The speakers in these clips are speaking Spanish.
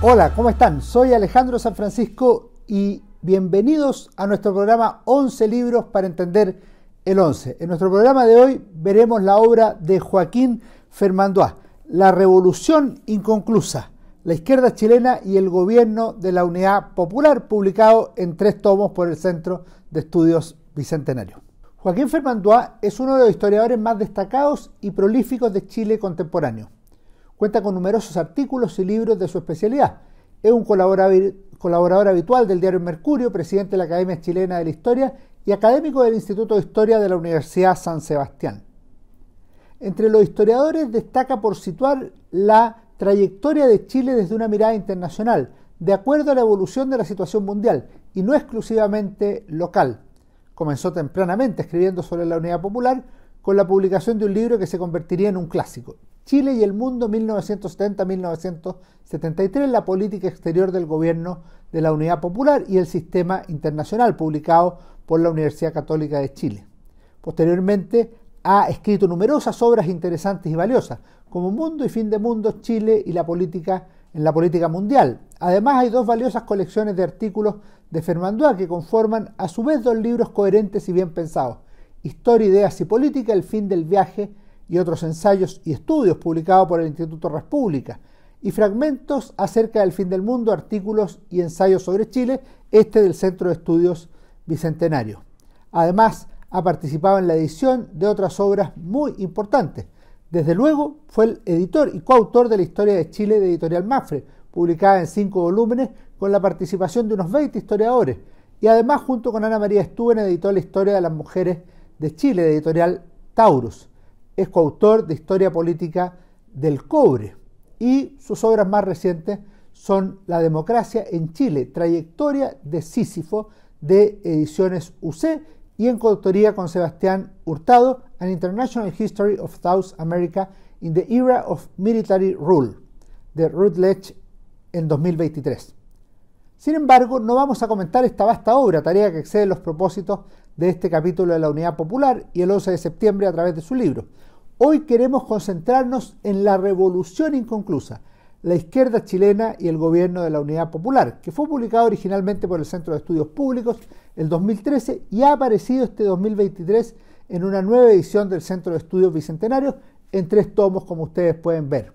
Hola, ¿cómo están? Soy Alejandro San Francisco y bienvenidos a nuestro programa 11 libros para entender el 11. En nuestro programa de hoy veremos la obra de Joaquín Fermandois, La Revolución Inconclusa, la izquierda chilena y el gobierno de la Unidad Popular, publicado en tres tomos por el Centro de Estudios Bicentenario. Joaquín Fermandois es uno de los historiadores más destacados y prolíficos de Chile contemporáneo. Cuenta con numerosos artículos y libros de su especialidad. Es un colaborador, habitual del diario Mercurio, presidente de la Academia Chilena de la Historia y académico del Instituto de Historia de la Universidad San Sebastián. Entre los historiadores destaca por situar la trayectoria de Chile desde una mirada internacional, de acuerdo a la evolución de la situación mundial y no exclusivamente local. Comenzó tempranamente escribiendo sobre la unidad popular con la publicación de un libro que se convertiría en un clásico, Chile y el mundo 1970-1973, la política exterior del gobierno de la Unidad Popular y el sistema internacional, publicado por la Universidad Católica de Chile. Posteriormente ha escrito numerosas obras interesantes y valiosas, como Mundo y Fin de Mundo, Chile y la política en la política mundial. Además hay dos valiosas colecciones de artículos de Fernandois que conforman a su vez dos libros coherentes y bien pensados, Historia, Ideas y Política, El fin del viaje y otros ensayos y estudios publicados por el Instituto República, y fragmentos acerca del fin del mundo, artículos y ensayos sobre Chile, este del Centro de Estudios Bicentenario. Además, ha participado en la edición de otras obras muy importantes. Desde luego, fue el editor y coautor de la Historia de Chile de Editorial Mafre, publicada en cinco volúmenes con la participación de unos 20 historiadores, y además junto con Ana María Stuben editó la Historia de las Mujeres de Chile de Editorial Taurus es coautor de Historia Política del Cobre y sus obras más recientes son La democracia en Chile, trayectoria de Sísifo de Ediciones UC y en coautoría con Sebastián Hurtado, An International History of South America in the Era of Military Rule, de Routledge en 2023. Sin embargo, no vamos a comentar esta vasta obra, tarea que excede los propósitos de este capítulo de la Unidad Popular y el 11 de septiembre a través de su libro. Hoy queremos concentrarnos en la revolución inconclusa, la izquierda chilena y el gobierno de la Unidad Popular, que fue publicado originalmente por el Centro de Estudios Públicos el 2013 y ha aparecido este 2023 en una nueva edición del Centro de Estudios Bicentenarios en tres tomos, como ustedes pueden ver.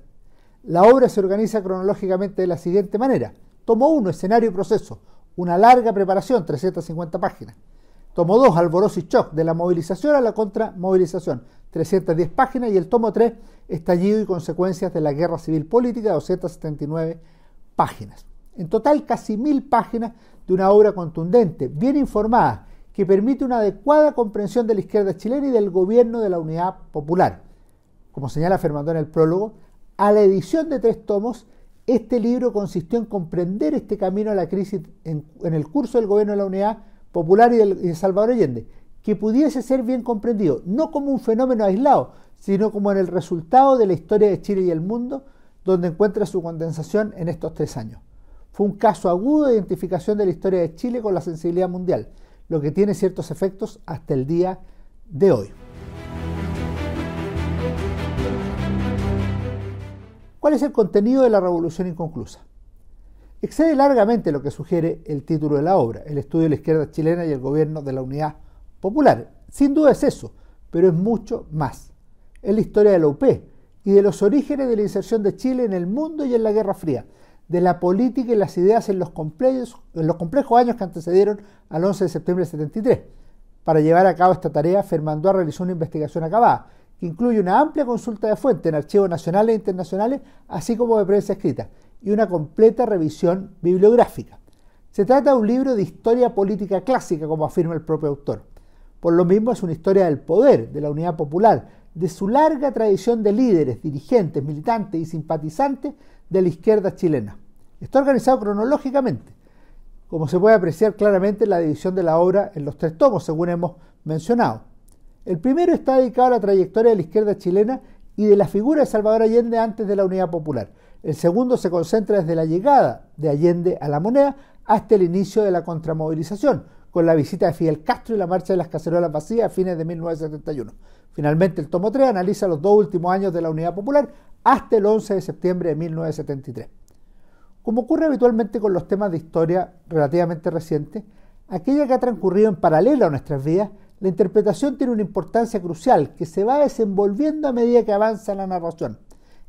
La obra se organiza cronológicamente de la siguiente manera. Tomo 1, escenario y proceso, una larga preparación, 350 páginas. Tomo 2, alborozo y shock, de la movilización a la contramovilización, 310 páginas. Y el tomo 3, estallido y consecuencias de la guerra civil política, 279 páginas. En total, casi mil páginas de una obra contundente, bien informada, que permite una adecuada comprensión de la izquierda chilena y del gobierno de la Unidad Popular. Como señala Fernando en el prólogo, a la edición de tres tomos, este libro consistió en comprender este camino a la crisis en, en el curso del gobierno de la Unidad Popular y, de Salvador Allende, que pudiese ser bien comprendido, no como un fenómeno aislado, sino como en el resultado de la historia de Chile y el mundo, donde encuentra su condensación en estos tres años. Fue un caso agudo de identificación de la historia de Chile con la sensibilidad mundial, lo que tiene ciertos efectos hasta el día de hoy. ¿Cuál es el contenido de la revolución inconclusa? excede largamente lo que sugiere el título de la obra, el estudio de la izquierda chilena y el gobierno de la unidad popular. Sin duda es eso, pero es mucho más. Es la historia de la UP y de los orígenes de la inserción de Chile en el mundo y en la Guerra Fría, de la política y las ideas en los complejos, años que antecedieron al 11 de septiembre de 73. Para llevar a cabo esta tarea, Fermandoa realizó una investigación acabada, incluye una amplia consulta de fuentes en archivos nacionales e internacionales, así como de prensa escrita, y una completa revisión bibliográfica. Se trata de un libro de historia política clásica, como afirma el propio autor. Por lo mismo es una historia del poder, de la unidad popular, de su larga tradición de líderes, dirigentes, militantes y simpatizantes de la izquierda chilena. Está organizado cronológicamente, como se puede apreciar claramente en la división de la obra en los tres tomos, según hemos mencionado. El primero está dedicado a la trayectoria de la izquierda chilena y de la figura de Salvador Allende antes de la Unidad Popular. El segundo se concentra desde la llegada de Allende a la moneda hasta el inicio de la contramovilización, con la visita de Fidel Castro y la marcha de las cacerolas vacías a fines de 1971. Finalmente, el tomo 3 analiza los dos últimos años de la Unidad Popular hasta el 11 de septiembre de 1973. Como ocurre habitualmente con los temas de historia relativamente recientes, aquella que ha transcurrido en paralelo a nuestras vidas, la interpretación tiene una importancia crucial que se va desenvolviendo a medida que avanza la narración.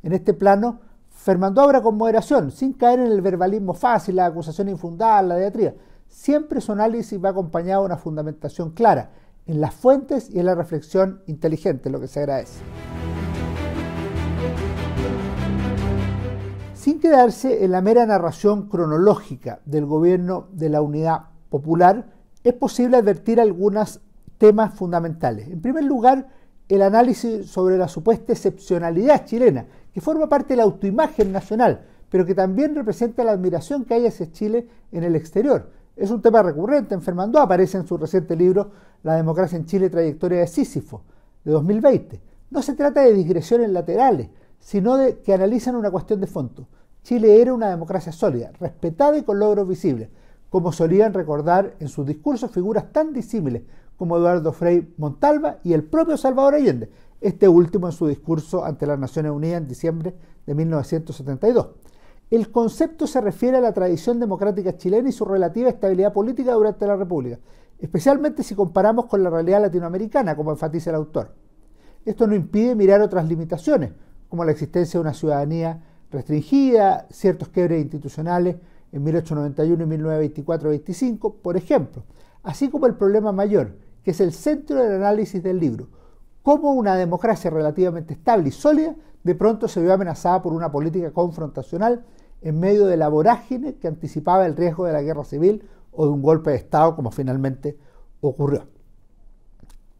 En este plano, Fernando obra con moderación, sin caer en el verbalismo fácil, la acusación infundada, la diatría. Siempre su análisis va acompañado de una fundamentación clara en las fuentes y en la reflexión inteligente, lo que se agradece. Sin quedarse en la mera narración cronológica del gobierno de la unidad popular, es posible advertir algunos temas fundamentales. En primer lugar, el análisis sobre la supuesta excepcionalidad chilena, que forma parte de la autoimagen nacional, pero que también representa la admiración que hay hacia Chile en el exterior. Es un tema recurrente en Fernando, aparece en su reciente libro La democracia en Chile, trayectoria de Sísifo, de 2020. No se trata de digresiones laterales, sino de que analizan una cuestión de fondo. Chile era una democracia sólida, respetada y con logros visibles, como solían recordar en sus discursos figuras tan disímiles como Eduardo Frei Montalva y el propio Salvador Allende, este último en su discurso ante las Naciones Unidas en diciembre de 1972. El concepto se refiere a la tradición democrática chilena y su relativa estabilidad política durante la República, especialmente si comparamos con la realidad latinoamericana, como enfatiza el autor. Esto no impide mirar otras limitaciones, como la existencia de una ciudadanía restringida, ciertos quiebres institucionales en 1891 y 1924-25, por ejemplo, así como el problema mayor, que es el centro del análisis del libro, cómo una democracia relativamente estable y sólida de pronto se vio amenazada por una política confrontacional en medio de la vorágine que anticipaba el riesgo de la guerra civil o de un golpe de Estado como finalmente ocurrió.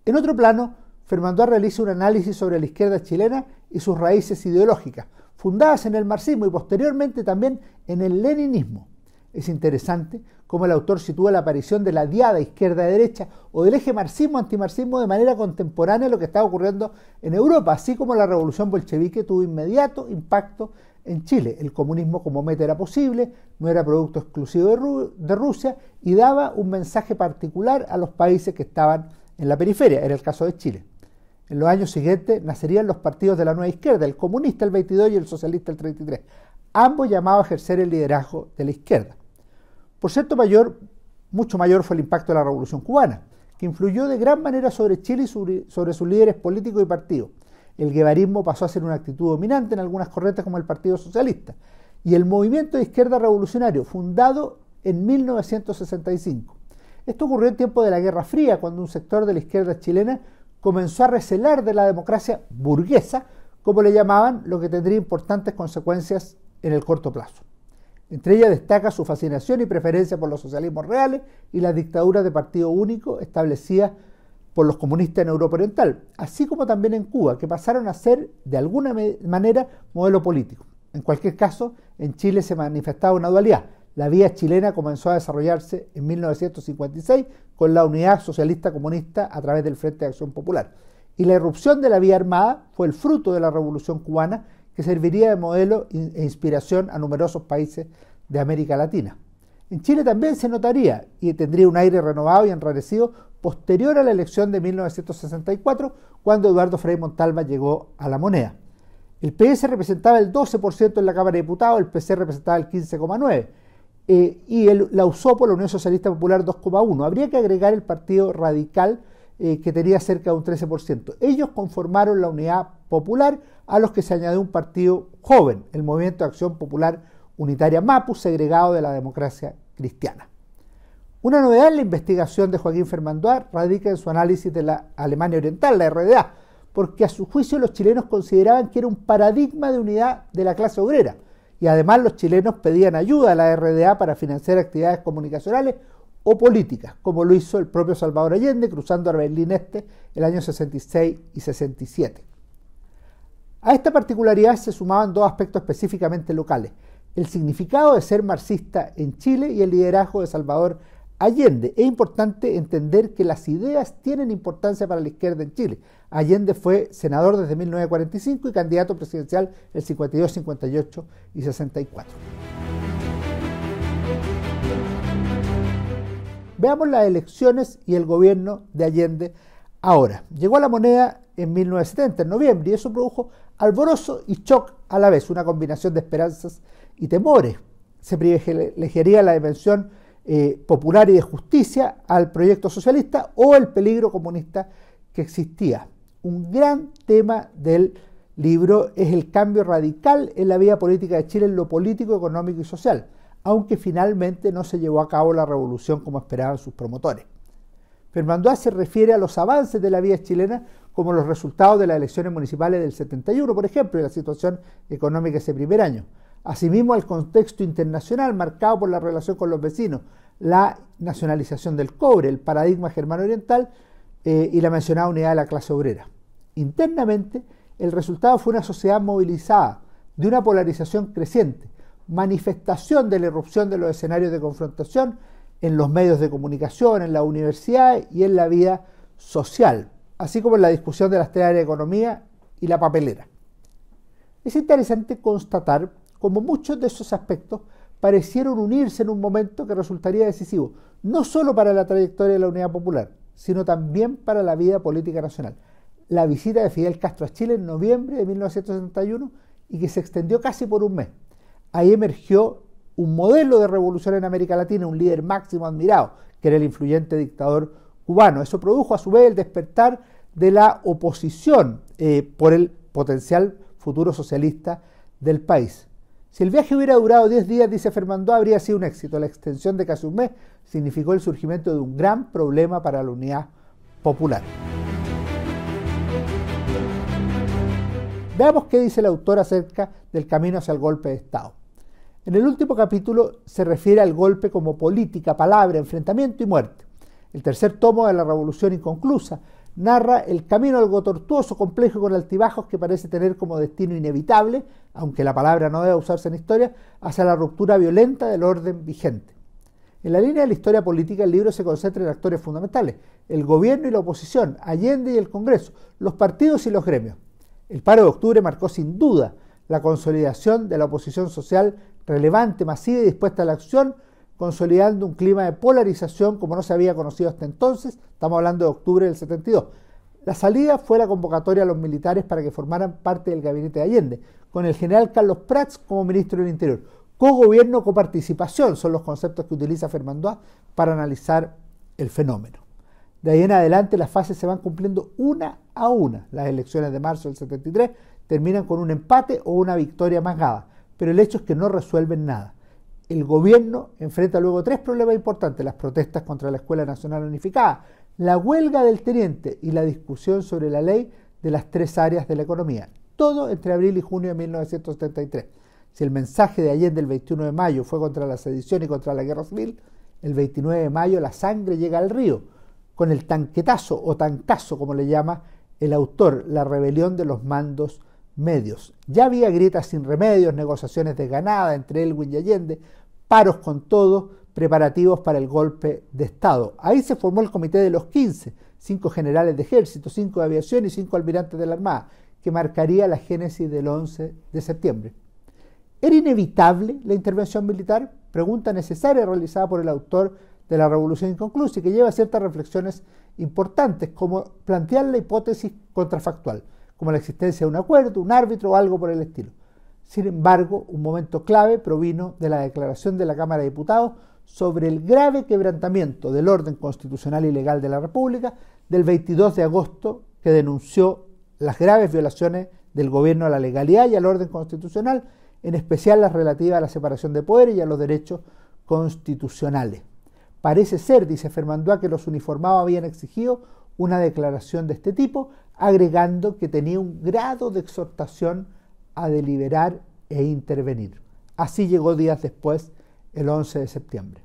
En otro plano, Fernando realiza un análisis sobre la izquierda chilena y sus raíces ideológicas, fundadas en el marxismo y posteriormente también en el leninismo. Es interesante cómo el autor sitúa la aparición de la diada izquierda-derecha o del eje marxismo-antimarxismo de manera contemporánea a lo que estaba ocurriendo en Europa, así como la revolución bolchevique tuvo inmediato impacto en Chile. El comunismo como meta era posible, no era producto exclusivo de, Rusia y daba un mensaje particular a los países que estaban en la periferia, era el caso de Chile. En los años siguientes nacerían los partidos de la nueva izquierda, el comunista el 22 y el socialista el 33, ambos llamados a ejercer el liderazgo de la izquierda. Por cierto, mayor, mucho mayor fue el impacto de la Revolución cubana, que influyó de gran manera sobre Chile y sobre, sus líderes políticos y partidos. El guevarismo pasó a ser una actitud dominante en algunas corrientes como el Partido Socialista, y el movimiento de izquierda revolucionario, fundado en 1965. Esto ocurrió en tiempo de la Guerra Fría, cuando un sector de la izquierda chilena comenzó a recelar de la democracia burguesa, como le llamaban, lo que tendría importantes consecuencias en el corto plazo. Entre ellas destaca su fascinación y preferencia por los socialismos reales y las dictaduras de partido único establecidas por los comunistas en Europa Oriental, así como también en Cuba, que pasaron a ser de alguna manera modelo político. En cualquier caso, en Chile se manifestaba una dualidad, la vía chilena comenzó a desarrollarse en 1956 con la unidad socialista comunista a través del Frente de Acción Popular. Y la irrupción de la vía armada fue el fruto de la Revolución cubana que serviría de modelo e inspiración a numerosos países de América Latina. En Chile también se notaría y tendría un aire renovado y enrarecido posterior a la elección de 1964, cuando Eduardo Frei Montalva llegó a la moneda. El PS representaba el 12% en la Cámara de Diputados, el PC representaba el 15,9%. Eh, y el, la usó por la Unión Socialista Popular 2,1. Habría que agregar el Partido Radical, eh, que tenía cerca de un 13%. Ellos conformaron la Unidad Popular, a los que se añadió un partido joven, el Movimiento de Acción Popular Unitaria MAPU, segregado de la democracia cristiana. Una novedad en la investigación de Joaquín Fermandoar radica en su análisis de la Alemania Oriental, la RDA, porque a su juicio los chilenos consideraban que era un paradigma de unidad de la clase obrera, y además los chilenos pedían ayuda a la RDA para financiar actividades comunicacionales o políticas, como lo hizo el propio Salvador Allende cruzando a Berlín Este el año 66 y 67. A esta particularidad se sumaban dos aspectos específicamente locales, el significado de ser marxista en Chile y el liderazgo de Salvador Allende. Es importante entender que las ideas tienen importancia para la izquierda en Chile. Allende fue senador desde 1945 y candidato presidencial el 52, 58 y 64. Veamos las elecciones y el gobierno de Allende ahora. Llegó a la moneda en 1970, en noviembre, y eso produjo alborozo y shock a la vez, una combinación de esperanzas y temores se privilegiaría la dimensión eh, popular y de justicia al proyecto socialista o el peligro comunista que existía. Un gran tema del libro es el cambio radical en la vida política de Chile en lo político, económico y social, aunque finalmente no se llevó a cabo la revolución como esperaban sus promotores. Fernando se refiere a los avances de la vida chilena como los resultados de las elecciones municipales del 71, por ejemplo, y la situación económica ese primer año. Asimismo, al contexto internacional marcado por la relación con los vecinos, la nacionalización del cobre, el paradigma germano-oriental eh, y la mencionada unidad de la clase obrera. Internamente, el resultado fue una sociedad movilizada, de una polarización creciente, manifestación de la irrupción de los escenarios de confrontación en los medios de comunicación, en la universidad y en la vida social, así como en la discusión de las tres áreas de economía y la papelera. Es interesante constatar cómo muchos de esos aspectos parecieron unirse en un momento que resultaría decisivo, no solo para la trayectoria de la Unidad Popular, sino también para la vida política nacional. La visita de Fidel Castro a Chile en noviembre de 1971 y que se extendió casi por un mes. Ahí emergió un modelo de revolución en América Latina, un líder máximo admirado, que era el influyente dictador cubano. Eso produjo a su vez el despertar de la oposición eh, por el potencial futuro socialista del país. Si el viaje hubiera durado 10 días, dice Fernando, habría sido un éxito. La extensión de casi un mes significó el surgimiento de un gran problema para la unidad popular. Veamos qué dice el autor acerca del camino hacia el golpe de Estado. En el último capítulo se refiere al golpe como política, palabra, enfrentamiento y muerte. El tercer tomo de la Revolución Inconclusa narra el camino algo tortuoso, complejo con altibajos que parece tener como destino inevitable, aunque la palabra no debe usarse en historia, hacia la ruptura violenta del orden vigente. En la línea de la historia política, el libro se concentra en actores fundamentales, el gobierno y la oposición, Allende y el Congreso, los partidos y los gremios. El paro de octubre marcó sin duda la consolidación de la oposición social relevante, masiva y dispuesta a la acción, consolidando un clima de polarización como no se había conocido hasta entonces, estamos hablando de octubre del 72. La salida fue la convocatoria a los militares para que formaran parte del gabinete de Allende, con el general Carlos Prats como ministro del Interior. Co-gobierno, coparticipación son los conceptos que utiliza Fernando para analizar el fenómeno. De ahí en adelante las fases se van cumpliendo una a una. Las elecciones de marzo del 73 terminan con un empate o una victoria magada, pero el hecho es que no resuelven nada el gobierno enfrenta luego tres problemas importantes, las protestas contra la Escuela Nacional Unificada, la huelga del teniente y la discusión sobre la ley de las tres áreas de la economía. Todo entre abril y junio de 1973. Si el mensaje de ayer del 21 de mayo fue contra la sedición y contra la guerra civil, el 29 de mayo la sangre llega al río, con el tanquetazo o tancazo, como le llama el autor, la rebelión de los mandos medios. Ya había grietas sin remedios, negociaciones desganadas entre Elwin y Allende, paros con todo, preparativos para el golpe de Estado. Ahí se formó el comité de los 15, cinco generales de ejército, cinco de aviación y cinco almirantes de la Armada, que marcaría la génesis del 11 de septiembre. ¿Era inevitable la intervención militar? Pregunta necesaria realizada por el autor de la Revolución Inconclusa y que lleva ciertas reflexiones importantes, como plantear la hipótesis contrafactual como la existencia de un acuerdo, un árbitro o algo por el estilo. Sin embargo, un momento clave provino de la declaración de la Cámara de Diputados sobre el grave quebrantamiento del orden constitucional y legal de la República del 22 de agosto que denunció las graves violaciones del gobierno a la legalidad y al orden constitucional, en especial las relativas a la separación de poderes y a los derechos constitucionales. Parece ser, dice Fermandoa, que los uniformados habían exigido una declaración de este tipo, agregando que tenía un grado de exhortación a deliberar e intervenir. Así llegó días después, el 11 de septiembre.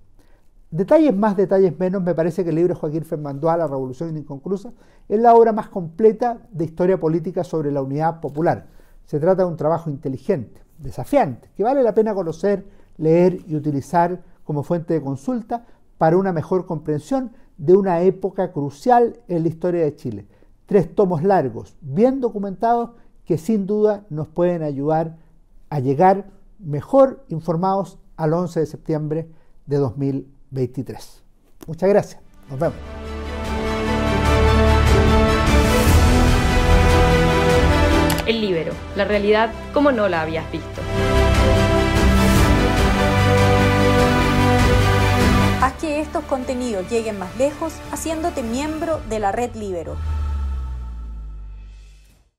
Detalles más, detalles menos, me parece que el libro de Joaquín Fermandoa, La Revolución Inconclusa, es la obra más completa de historia política sobre la unidad popular. Se trata de un trabajo inteligente, desafiante, que vale la pena conocer, leer y utilizar como fuente de consulta para una mejor comprensión de una época crucial en la historia de Chile tres tomos largos, bien documentados, que sin duda nos pueden ayudar a llegar mejor informados al 11 de septiembre de 2023. Muchas gracias. Nos vemos. El libro, la realidad como no la habías visto. estos contenidos lleguen más lejos haciéndote miembro de la red Libero.